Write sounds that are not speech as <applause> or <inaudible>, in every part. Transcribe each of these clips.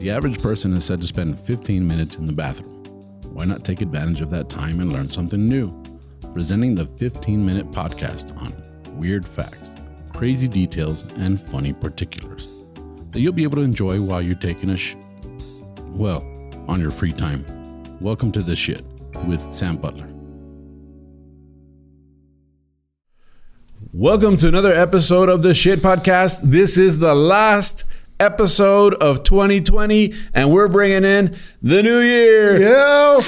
The average person is said to spend 15 minutes in the bathroom. Why not take advantage of that time and learn something new? Presenting the 15 minute podcast on weird facts, crazy details, and funny particulars that you'll be able to enjoy while you're taking a sh. Well, on your free time. Welcome to The Shit with Sam Butler. Welcome to another episode of the Shit Podcast. This is the last episode of 2020, and we're bringing in the new year. Yo!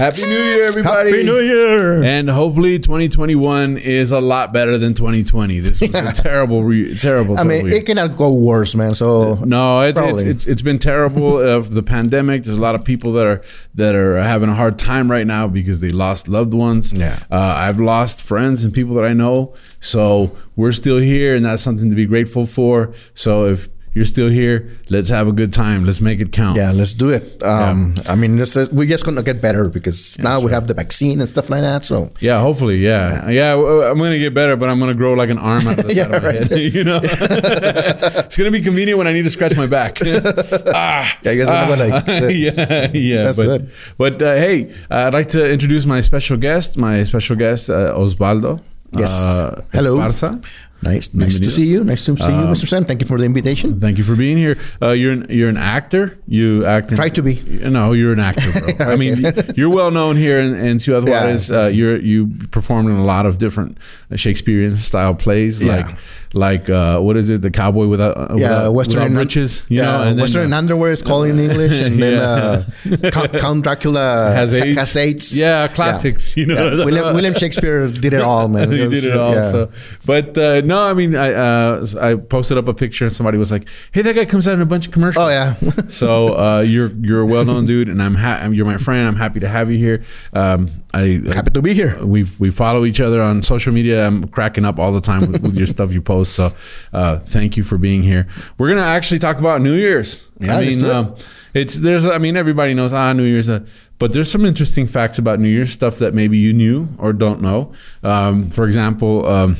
Happy New Year, everybody! Happy New Year! And hopefully, 2021 is a lot better than 2020. This was a <laughs> terrible, re- terrible. I mean, year. it cannot go worse, man. So No, it's it's, it's it's been terrible <laughs> of the pandemic. There's a lot of people that are that are having a hard time right now because they lost loved ones. Yeah. uh, I've lost friends and people that I know. So we're still here, and that's something to be grateful for. So if you're still here, let's have a good time. Let's make it count. yeah, let's do it. Um, I mean, this is, we're just gonna get better because now we have the vaccine and stuff like that. So Yeah, hopefully, yeah, yeah. I'm gonna get better, but I'm gonna grow like an arm out of the <laughs> Yeah, side of my right. head. <laughs> You know, <laughs> it's gonna be convenient when I need to scratch my back. ah, Yeah, you guys ah, remember, like, yeah, yeah. That's but, good. But uh, hey, I'd like to introduce my special guest. My special guest, uh, Osvaldo. Yes. Uh, Hello. Esparza. Nice, nice to see you. Nice to see you, Um, Mr. Sam. Thank you for the invitation. Thank you for being here. Uh, you're an, you're an actor. You act. In, Try to be. No, you're an actor, bro. <laughs> I mean, you're well known here in, in Ciudad Yeah. Juarez. Uh, you're you performed in a lot of different Shakespearean style plays, Yeah. like like uh, what is it, the cowboy without uh, Yeah, without, Western without riches, you yeah, know, and then, Western uh, underwear is called in <laughs> English, and then uh, Count, Count Dracula <laughs> has ha- AIDS. Has. Yeah, classics. You know, Yeah. William, William Shakespeare did it all, man. he did it all. yeah. So, but uh, no, I mean, I uh, I posted up a picture and somebody was like, "Hey, that guy comes out in a bunch of commercials." Oh yeah. <laughs> so uh, you're you're a well known dude, and I'm ha- you're my friend. I'm happy to have you here. Um, I Happy to be here. we we follow each other on social media. I'm cracking up all the time with, with your <laughs> stuff you post. So uh, thank you for being here. We're gonna actually talk about New Year's. Yeah, I mean, um, it's there's I mean everybody knows ah New Year's, uh, but there's some interesting facts about New Year's stuff that maybe you knew or don't know. Um, for example, um,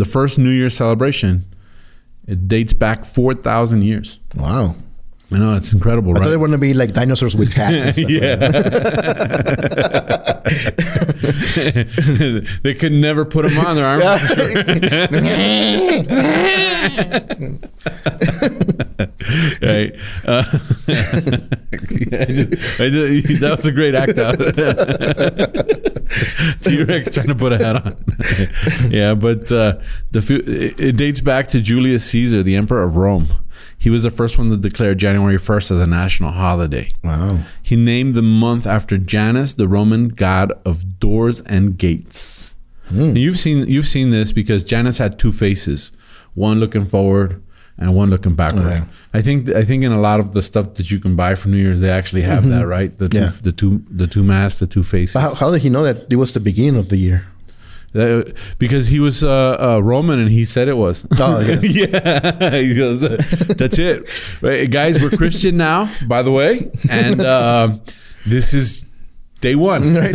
the first New Year's celebration it dates back four thousand years. Wow. I know it's incredible, I thought right? they were gonna be like dinosaurs with <laughs> stuff yeah. <laughs> they could never put them on their arms. <laughs> <laughs> right. Uh, <laughs> I just, I just, <laughs> that was a great act out. T Rex trying to put a hat on. yeah, but uh, the it, it dates back to Julius Caesar, the emperor of Rome. He was the first one to declare January 1st as a national holiday. Wow. He named the month after Janus, the Roman god of doors and gates. And you've seen you've seen this because Janus had two faces, one looking forward and one looking backward. I think I think in a lot of the stuff that you can buy for New Year's, they actually have that, right? The two, Yeah. the two the two masks, the two faces. How, how did he know that it was the beginning of the year? That- because he was uh, uh, Roman and he said it was. Oh, <laughs> yeah. yeah, <laughs> he goes. That's it, right, guys. We're Christian now, by the way, and uh, this is day one. <laughs> Right?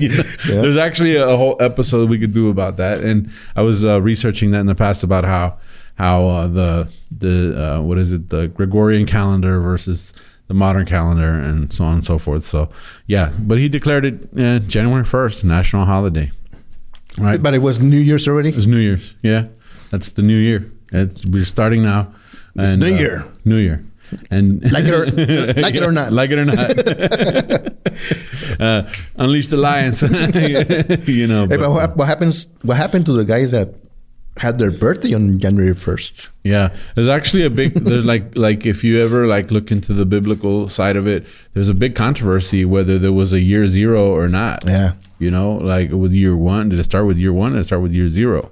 You know, There's actually a whole episode we could do about that, and I was uh, researching that in the past about how how uh, the the uh, what is it the Gregorian calendar versus the modern calendar and so on and so forth. So yeah, but he declared it uh, January 1st, national holiday. Right, but it was New Year's already. it was New Year's. Yeah, that's the new year. It's, we're starting now. It's New Year. New Year. And <laughs> Like it or- like it or not. like it or not, <laughs> uh, unleash the lions. <laughs> you know, Hey, but, but what, what happens? What happened to the guys that had their birthday on January first? yeah, there's actually a big. There's <laughs> like like if you ever like look into the biblical side of it, there's a big controversy whether there was a year zero or not. Yeah. You know, like with year one, did it start with year one? Did it start with year zero?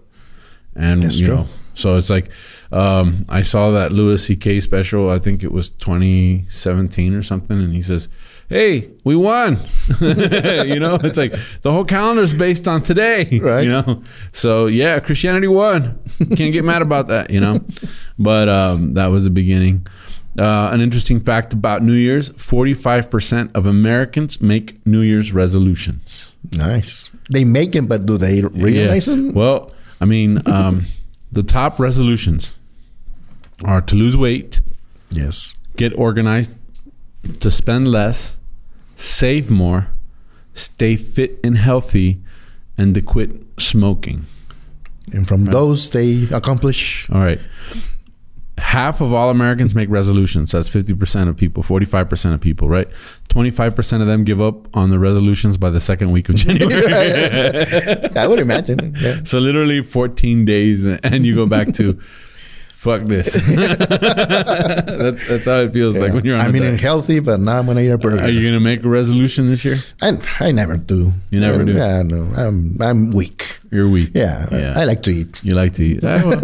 And That's you true. know, so it's like um, I saw that Louis C.K. special. I think it was 2017 or something, and he says, "Hey, we won." <laughs> you know, it's like the whole calendar is based on today, <laughs> Right. You know, so yeah, Christianity won. Can't get mad about that, you know. But um, that was the beginning. Uh, an interesting fact about New Year's 45% of Americans make New Year's resolutions. Nice. They make them, but do they realize Yeah. them? Well, I mean, um, the top resolutions are to lose weight, Yes. get organized, to spend less, save more, stay fit and healthy, and to quit smoking. And from those, they accomplish. All right. Half of all Americans make resolutions. That's 50% of people, 45% of people, right? 25% of them give up on the resolutions by the second week of <laughs> January. I would imagine. Yeah. so literally 14 days and you go back to <laughs> fuck this. <laughs> that's that's how it feels like when you're on I'm eating healthy, but now I'm gonna eat a burger. Are you going to make a resolution this year? I, I never do. You never do? Yeah, no. I'm I'm weak. You're weak. Yeah, Yeah. I like to eat. You like to eat. I, <laughs> well,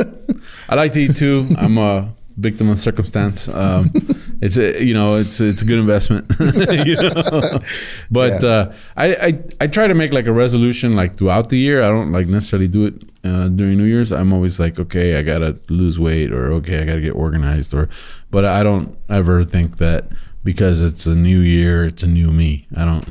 I like to eat too. I'm a victim of circumstance. Um, it's a you know it's it's a good investment. <laughs> you know? <laughs> But Yeah. uh, I, I I try to make like a resolution like throughout the year. I don't like necessarily do it uh, during New Year's. I'm always like, okay, I gotta lose weight, or okay, I gotta get organized, or. But I don't ever think that because it's a new year, it's a new me. I don't.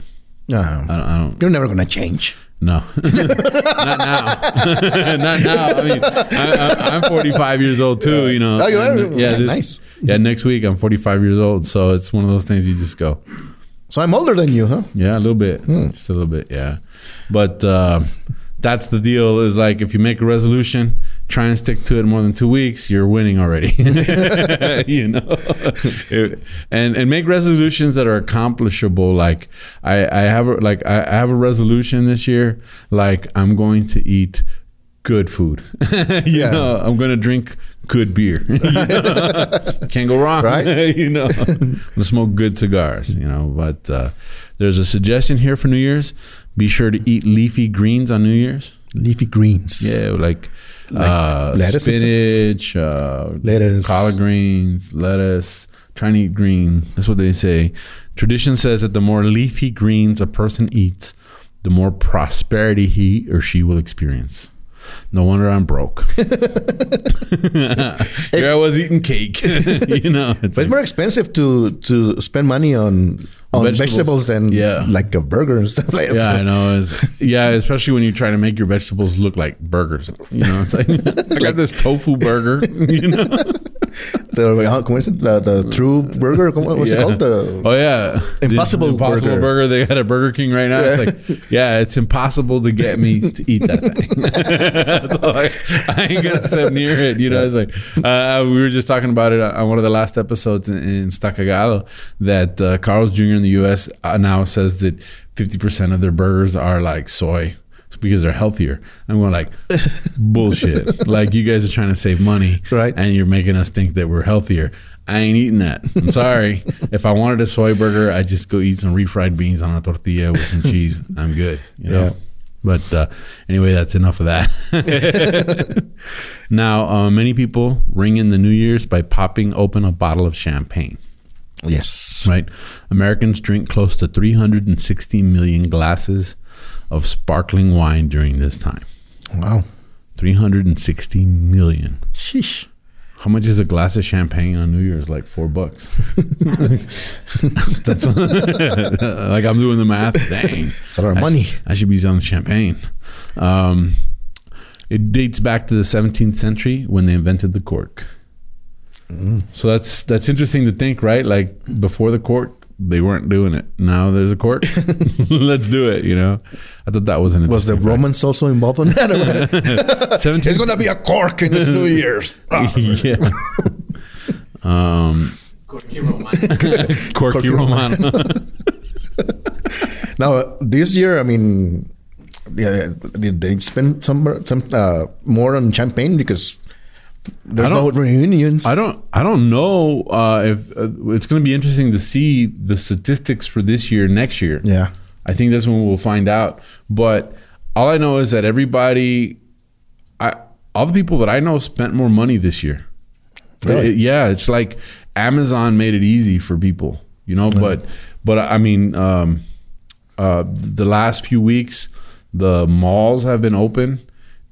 No, I don't. I don't you're never gonna change. No, <laughs> <laughs> not now. <laughs> not now. I mean, I, I, I'm 45 years old too. You know. Oh, you are? And, yeah. Yeah, This, nice. Yeah. Next week I'm 45 years old, so it's one of those things you just go. So I'm older than you, huh? Yeah, a little bit, just a little bit. Yeah, but uh, that's the deal. Is like if you make a resolution, try and stick to it more than two weeks, you're winning already. <laughs> <laughs> you know, and and make resolutions that are accomplishable. Like I, I have a, like I, I have a resolution this year. Like I'm going to eat good food. <laughs> you Yeah. know, I'm going to drink good beer. Can't go wrong, Right. you know, gonna smoke good cigars. You know, but uh, there's a suggestion here for New Year's. Be sure to eat leafy greens on New Year's. Leafy greens. Yeah, like, Like uh, lettuce spinach, uh, Lettuce. collard greens, lettuce. Eat green. That's what they say. Tradition says that the more leafy greens a person eats, the more prosperity he or she will experience. No wonder I'm broke. <laughs> Here I was eating cake. <laughs> you know, it's like- more expensive to to spend money on on Vegetables. vegetables, than Yeah. like a burger and stuff like that. Yeah, I know. It's, yeah, especially when you're trying to make your vegetables look like burgers. You know, it's like <laughs> I got this tofu burger. <laughs> You know, The, how, ¿cómo es it? The, the true burger, what's Yeah. it called? The, oh yeah, Impossible The Impossible Burger. burger. They got a Burger King right now. It's like, yeah, it's impossible to get me to eat that thing. <laughs> so like, I ain't gonna step near it. You know, it's like uh, we were just talking about it on one of the last episodes in, in that uh, Carl's Jr. in the U.S. Uh, now says that 50% of their burgers are like soy. Because they're healthier, and we're like, <laughs> bullshit. like you guys are trying to save money, Right. And you're making us think that we're healthier. I ain't eating that. I'm sorry. <laughs> if I wanted a soy burger, I'd just go eat some refried beans on a tortilla with some cheese. I'm good. You know? Yeah. But uh, anyway, that's enough of that. <laughs> now, uh, many people ring in the New Year's by popping open a bottle of champagne. Yes. Right? Americans drink close to 360 million glasses of sparkling wine during this time. Wow. 360 million. Sheesh. How much is a glass of champagne on New Year's? Like four bucks. <laughs> That's <laughs> like I'm doing the math. Dang, It's a lot of money. I should be selling champagne. Um, it dates back to the 17th century when they invented the cork. So that's that's interesting to think, right? Like before the cork, they weren't doing it. Now there's a cork. <laughs> <laughs> Let's do it. You know, I thought that was an Was the interesting Romans also involved in that? fact. 17th <laughs> it's going to be a cork in this New Year's. yeah. Um, Corky Romano. Corky Romano. Now, this year, I mean, yeah, did they spend some some uh, more on champagne because there's I no reunions? I don't. I don't know uh, if uh, it's going to be interesting to see the statistics for this year, next year. Yeah. I think that's when we'll find out. But all I know is that everybody, I all the people that I know spent more money this year. Really? It- yeah, it's like Amazon made it easy for people, you know. But but I mean, um, uh, the last few weeks, the malls have been open,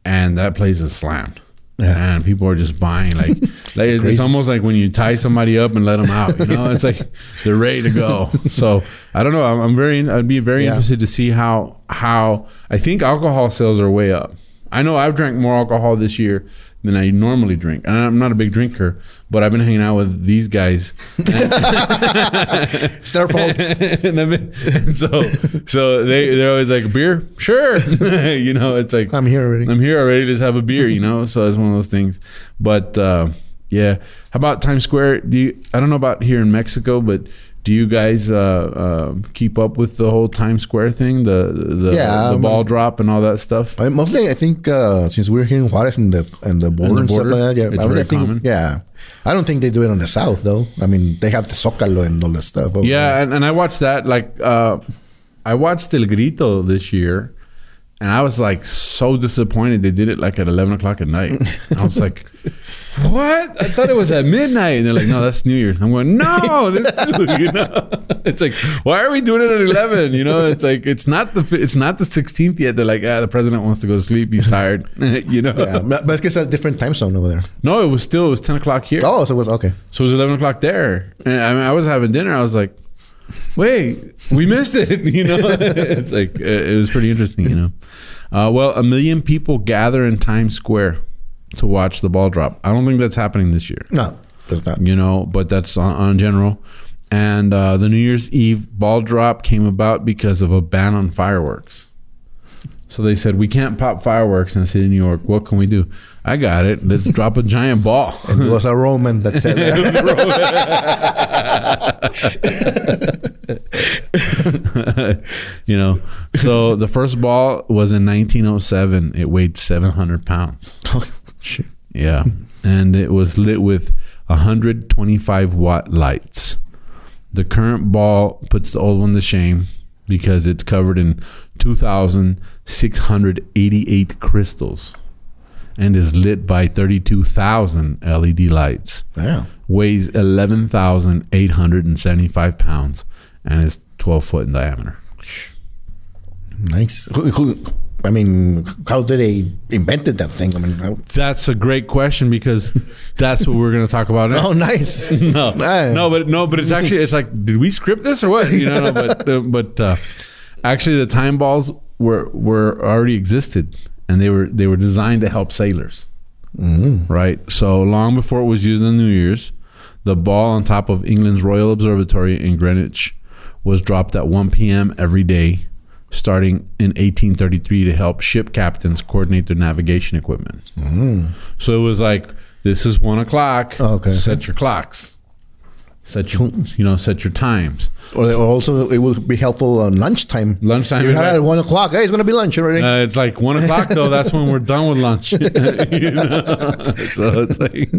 and that place is slammed. Yeah. And people are just buying like, <laughs> like it's Crazy. almost like when you tie somebody up and let them out. You know, it's like <laughs> they're ready to go. So I don't know. I'm, I'm very. I'd be very Yeah. interested to see how how I think alcohol sales are way up. I know I've drank more alcohol this year than I normally drink. And I'm not a big drinker, but I've been hanging out with these guys. It's their fault. and, been, and so so they they're always like beer, sure. <laughs> you know, it's like I'm here already. I'm here already. Let's have a beer. You know, so it's one of those things. But uh, yeah, how about Times Square? Do you? I don't know about here in Mexico, but do you guys uh, uh, keep up with the whole Times Square thing, the the, Yeah, the ball drop and all that stuff? I, mostly, I think uh, since we're here in Juarez and the and the border and, border, stuff like that, yeah, it's I, very I think, common. yeah. I don't think they do it on the south though. I mean, they have the Zócalo and all that stuff. Yeah, and, and I watched that. Like, uh, I watched El Grito this year, and I was like so disappointed. They did it like at eleven o'clock at night. I was like, <laughs> "What? I thought it was at midnight." And they're like, "No, that's New Year's." I'm going, "No, this too." <laughs> You know, it's like, why are we doing it at eleven? You know, it's like it's not the it's not the sixteenth yet. They're like, "Ah, the president wants to go to sleep. He's tired." <laughs> you know. Yeah, but it's a different time zone over there. No, it was still it was ten o'clock here. Oh, so it was okay. So it was eleven o'clock there, and I, mean, I was having dinner. I was like, "Wait, we missed it." <laughs> You know, it's like uh, it was pretty interesting. You know, uh, well, a million people gather in Times Square to watch the ball drop. I don't think that's happening this year. No, that's not. You know, but that's on, on general. And uh, the New Year's Eve ball drop came about because of a ban on fireworks. So they said we can't pop fireworks in the city of New York. What can we do? I got it. Let's drop a giant ball. <laughs> It was a Roman that said that. <laughs> <laughs> you know, so the first ball was in 1907. It weighed 700 pounds. oh, shit. Yeah, and it was lit with 125 watt lights. The current ball puts the old one to shame because it's covered in 2,688 crystals and is lit by 32,000 LED lights Yeah. weighs 11,875 pounds and is 12 foot in diameter. Nice. I mean, how did they invented that thing? I mean, how, That's a great question because that's what we're going to talk about <laughs> next. oh, nice. <laughs> no, <laughs> Ah. no, but no, but it's actually it's like, did we script this or what? You know, no, but uh, but uh, actually, the time balls were were already existed, and they were they were designed to help sailors, right? So long before it was used on New Year's, the ball on top of England's Royal Observatory in Greenwich was dropped at 1 p.m. every day, starting in 1833 to help ship captains coordinate their navigation equipment. So it was like, this is one o'clock. Oh, okay. Set your clocks. Set your, you know, set your times. Or also, it will be helpful on lunchtime. Lunchtime. You had at one o'clock. Hey, it's gonna be lunch already. Uh, it's like one o'clock though. That's when we're done with lunch. <laughs> You know? <laughs> So it's like,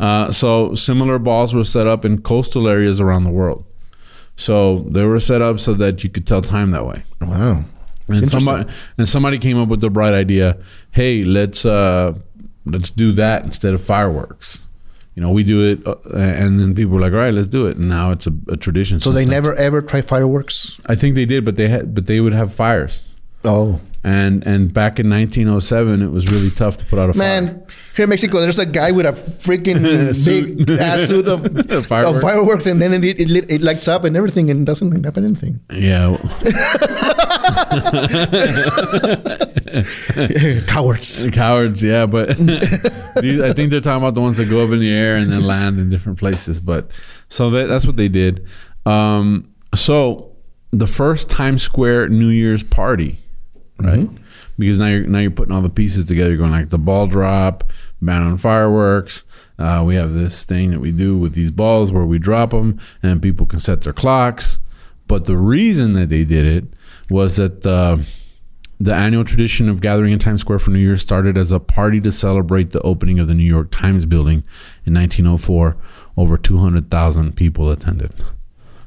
uh, so similar balls were set up in coastal areas around the world. So they were set up so that you could tell time that way. wow. And somebody and somebody came up with the bright idea. Hey, let's uh, let's do that instead of fireworks. You know, we do it, uh, and then people were like, "All right, let's do it." And now it's a, a tradition. So they never ever try fireworks. I think they did, but they had, but they would have fires. Oh And and back in 1907, it was really tough to put out a fire. man, here in Mexico, there's a guy with a freaking <laughs> big ass suit of <laughs> Fireworks. of fireworks, and then it, it, lit- it lights up and everything, and doesn't happen anything. Yeah, <laughs> Cowards. cowards. Yeah, but these, I think they're talking about the ones that go up in the air and then land in different places. But so that, that's what they did. Um, so the first Times Square New Year's party, right? Because now you're now you're putting all the pieces together. You're going like the ball drop, ban on fireworks. Uh, we have this thing that we do with these balls where we drop them and people can set their clocks. But the reason that they did it was that uh, the annual tradition of gathering in Times Square for New Year's started as a party to celebrate the opening of the New York Times building in 1904. Over 200,000 people attended.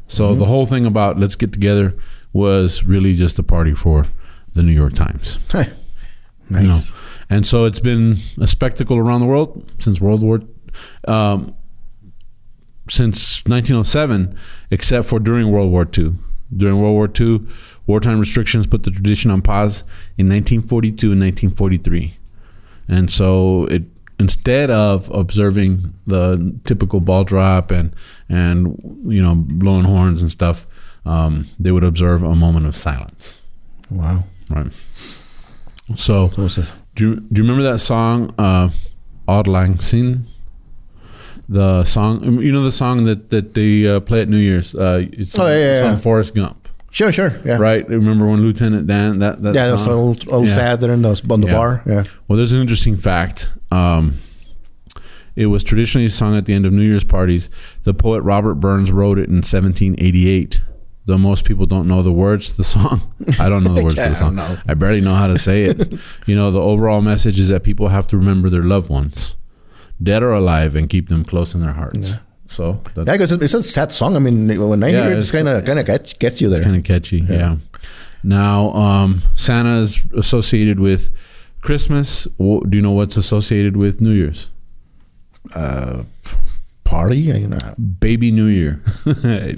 So the whole thing about let's get together was really just a party for the New York Times. <laughs> nice. You know? And so it's been a spectacle around the world since World War, um, since 1907, except for during World War II. During World War II, wartime restrictions put the tradition on pause in 1942 and 1943. And so it instead of observing the typical ball drop and and you know blowing horns and stuff, um, they would observe a moment of silence. Wow. Right. So So it's a Do you, do you remember that song, uh, Auld Lang Syne? The song, you know, the song that that they uh, play at New Year's. Uh, it's Oh, yeah, yeah, on yeah. Forrest Gump, Sure, sure. Yeah. right? Remember when Lieutenant Dan that that Yeah, that's old, old Yeah. sad there in those on the Yeah. bar. Yeah. Well, there's an interesting fact. Um, it was traditionally sung at the end of New Year's parties. The poet Robert Burns wrote it in 1788. Though most people don't know the words to the song. I don't know the words to the <laughs> song. no. I barely know how to say it. <laughs> you know, the overall message is that people have to remember their loved ones, dead or alive, and keep them close in their hearts. So that's Yeah, because it's a sad song. I mean, when I Yeah, hear it, it's it's- kind of kind of gets, you there. kind of catchy. Yeah. Now, um, Santa is associated with Christmas. Do you know what's associated with New Year's? uh, party. You know. Baby New Year. <laughs>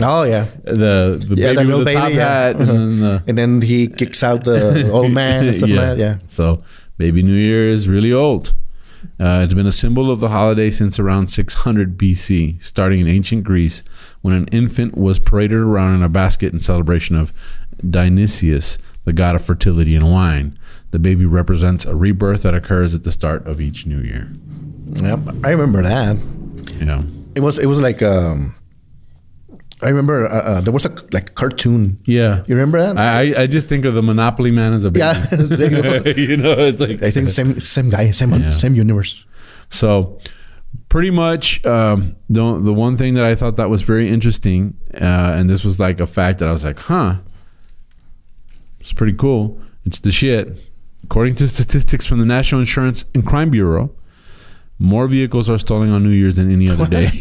Oh yeah, the the Yeah, baby the with the top yeah. hat and then the <laughs> and then he kicks out the old <laughs> man and stuff like that. Yeah. So Baby New Year is really old. Uh, it's been a symbol of the holiday since around 600 BC, starting in ancient Greece when an infant was paraded around in a basket in celebration of Dionysius, the god of fertility and wine. The baby represents a rebirth that occurs at the start of each new year. Yep, I remember that. Yeah. It was it was like um, I remember uh, uh, there was a like cartoon. Yeah. You remember that? I, I- just think of the Monopoly Man as a baby. yeah, <laughs> <laughs> you know, it's like I think same same guy, same Yeah. same universe. So, pretty much, um, the the one thing that I thought that was very interesting, uh, and this was like a fact that I was like, huh, it's pretty cool. It's the shit. According to statistics from the National Insurance and Crime Bureau, more vehicles are stolen on New Year's than any other day.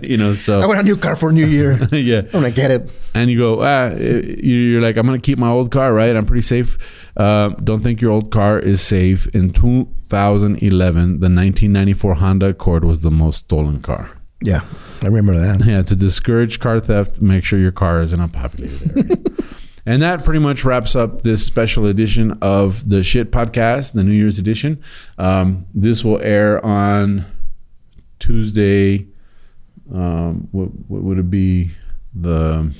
<laughs> you know, so I want a new car for New Year. <laughs> yeah I'm gonna get it. and you go, ah, you're like, I'm gonna keep my old car, right? I'm pretty safe. Uh, don't think your old car is safe. In 2011, the 1994 Honda Accord was the most stolen car. Yeah, I remember that. <laughs> Yeah, to discourage car theft, make sure your car is in a populated area. And that pretty much wraps up this special edition of the Shit Podcast, the New Year's edition. Um, this will air on Tuesday. Um, what, what would it be? The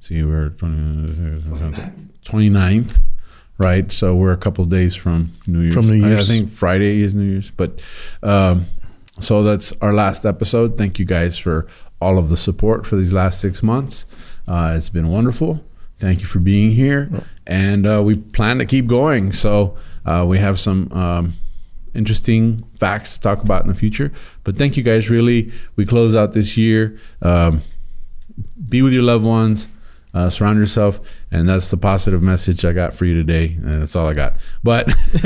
see, we're 20, 29th, right? So we're a couple days from New Year's. From New I- I think Friday is New Year's, but um, so that's our last episode. Thank you guys for all of the support for these last six months. Uh, it's been wonderful. Thank you for being here, and uh, we plan to keep going. So uh, we have some um, interesting facts to talk about in the future. But thank you guys. Really, we close out this year. Um, be with your loved ones. Uh, surround yourself, and that's the positive message I got for you today. Uh, that's all I got. But <laughs> <laughs>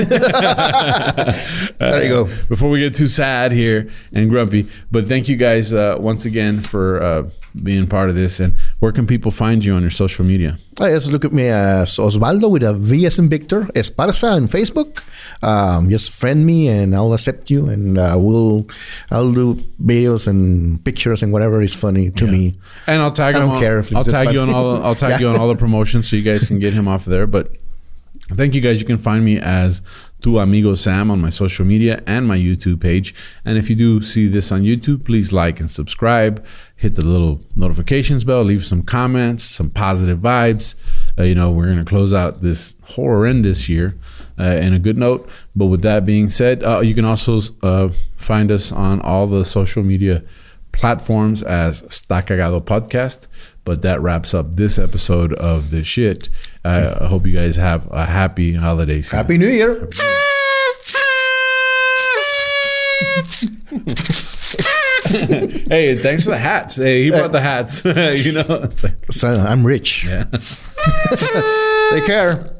There you go. before we get too sad here and grumpy. But thank you guys uh, once again for uh, being part of this. And where can people find you on your social media? Oh, yes, look at me as Osvaldo with a V as in Victor, Esparza on Facebook. Um, just friend me and I'll accept you and uh, we'll I'll do videos and pictures and whatever is funny to me. And I'll tag I don't on, care if I'll tag just you on all I'll tag Yeah. you on all the promotions so you guys can get him off there. But thank you guys. You can find me as Tu Amigo Sam on my social media and my YouTube page. And if you do see this on YouTube, please like and subscribe. Hit the little notifications bell. Leave some comments, some positive vibes. Uh, you know, we're going to close out this horrendous year uh, in a good note. But with that being said, uh, you can also uh, find us on all the social media platforms as Sta Cagado Podcast. But that wraps up this episode of the shit. Uh, I hope you guys have a happy holiday season. Happy New Year. Hey, thanks for the hats. Hey, he brought the hats. <laughs> you know, it's like, So I'm rich. yeah. <laughs> Take care.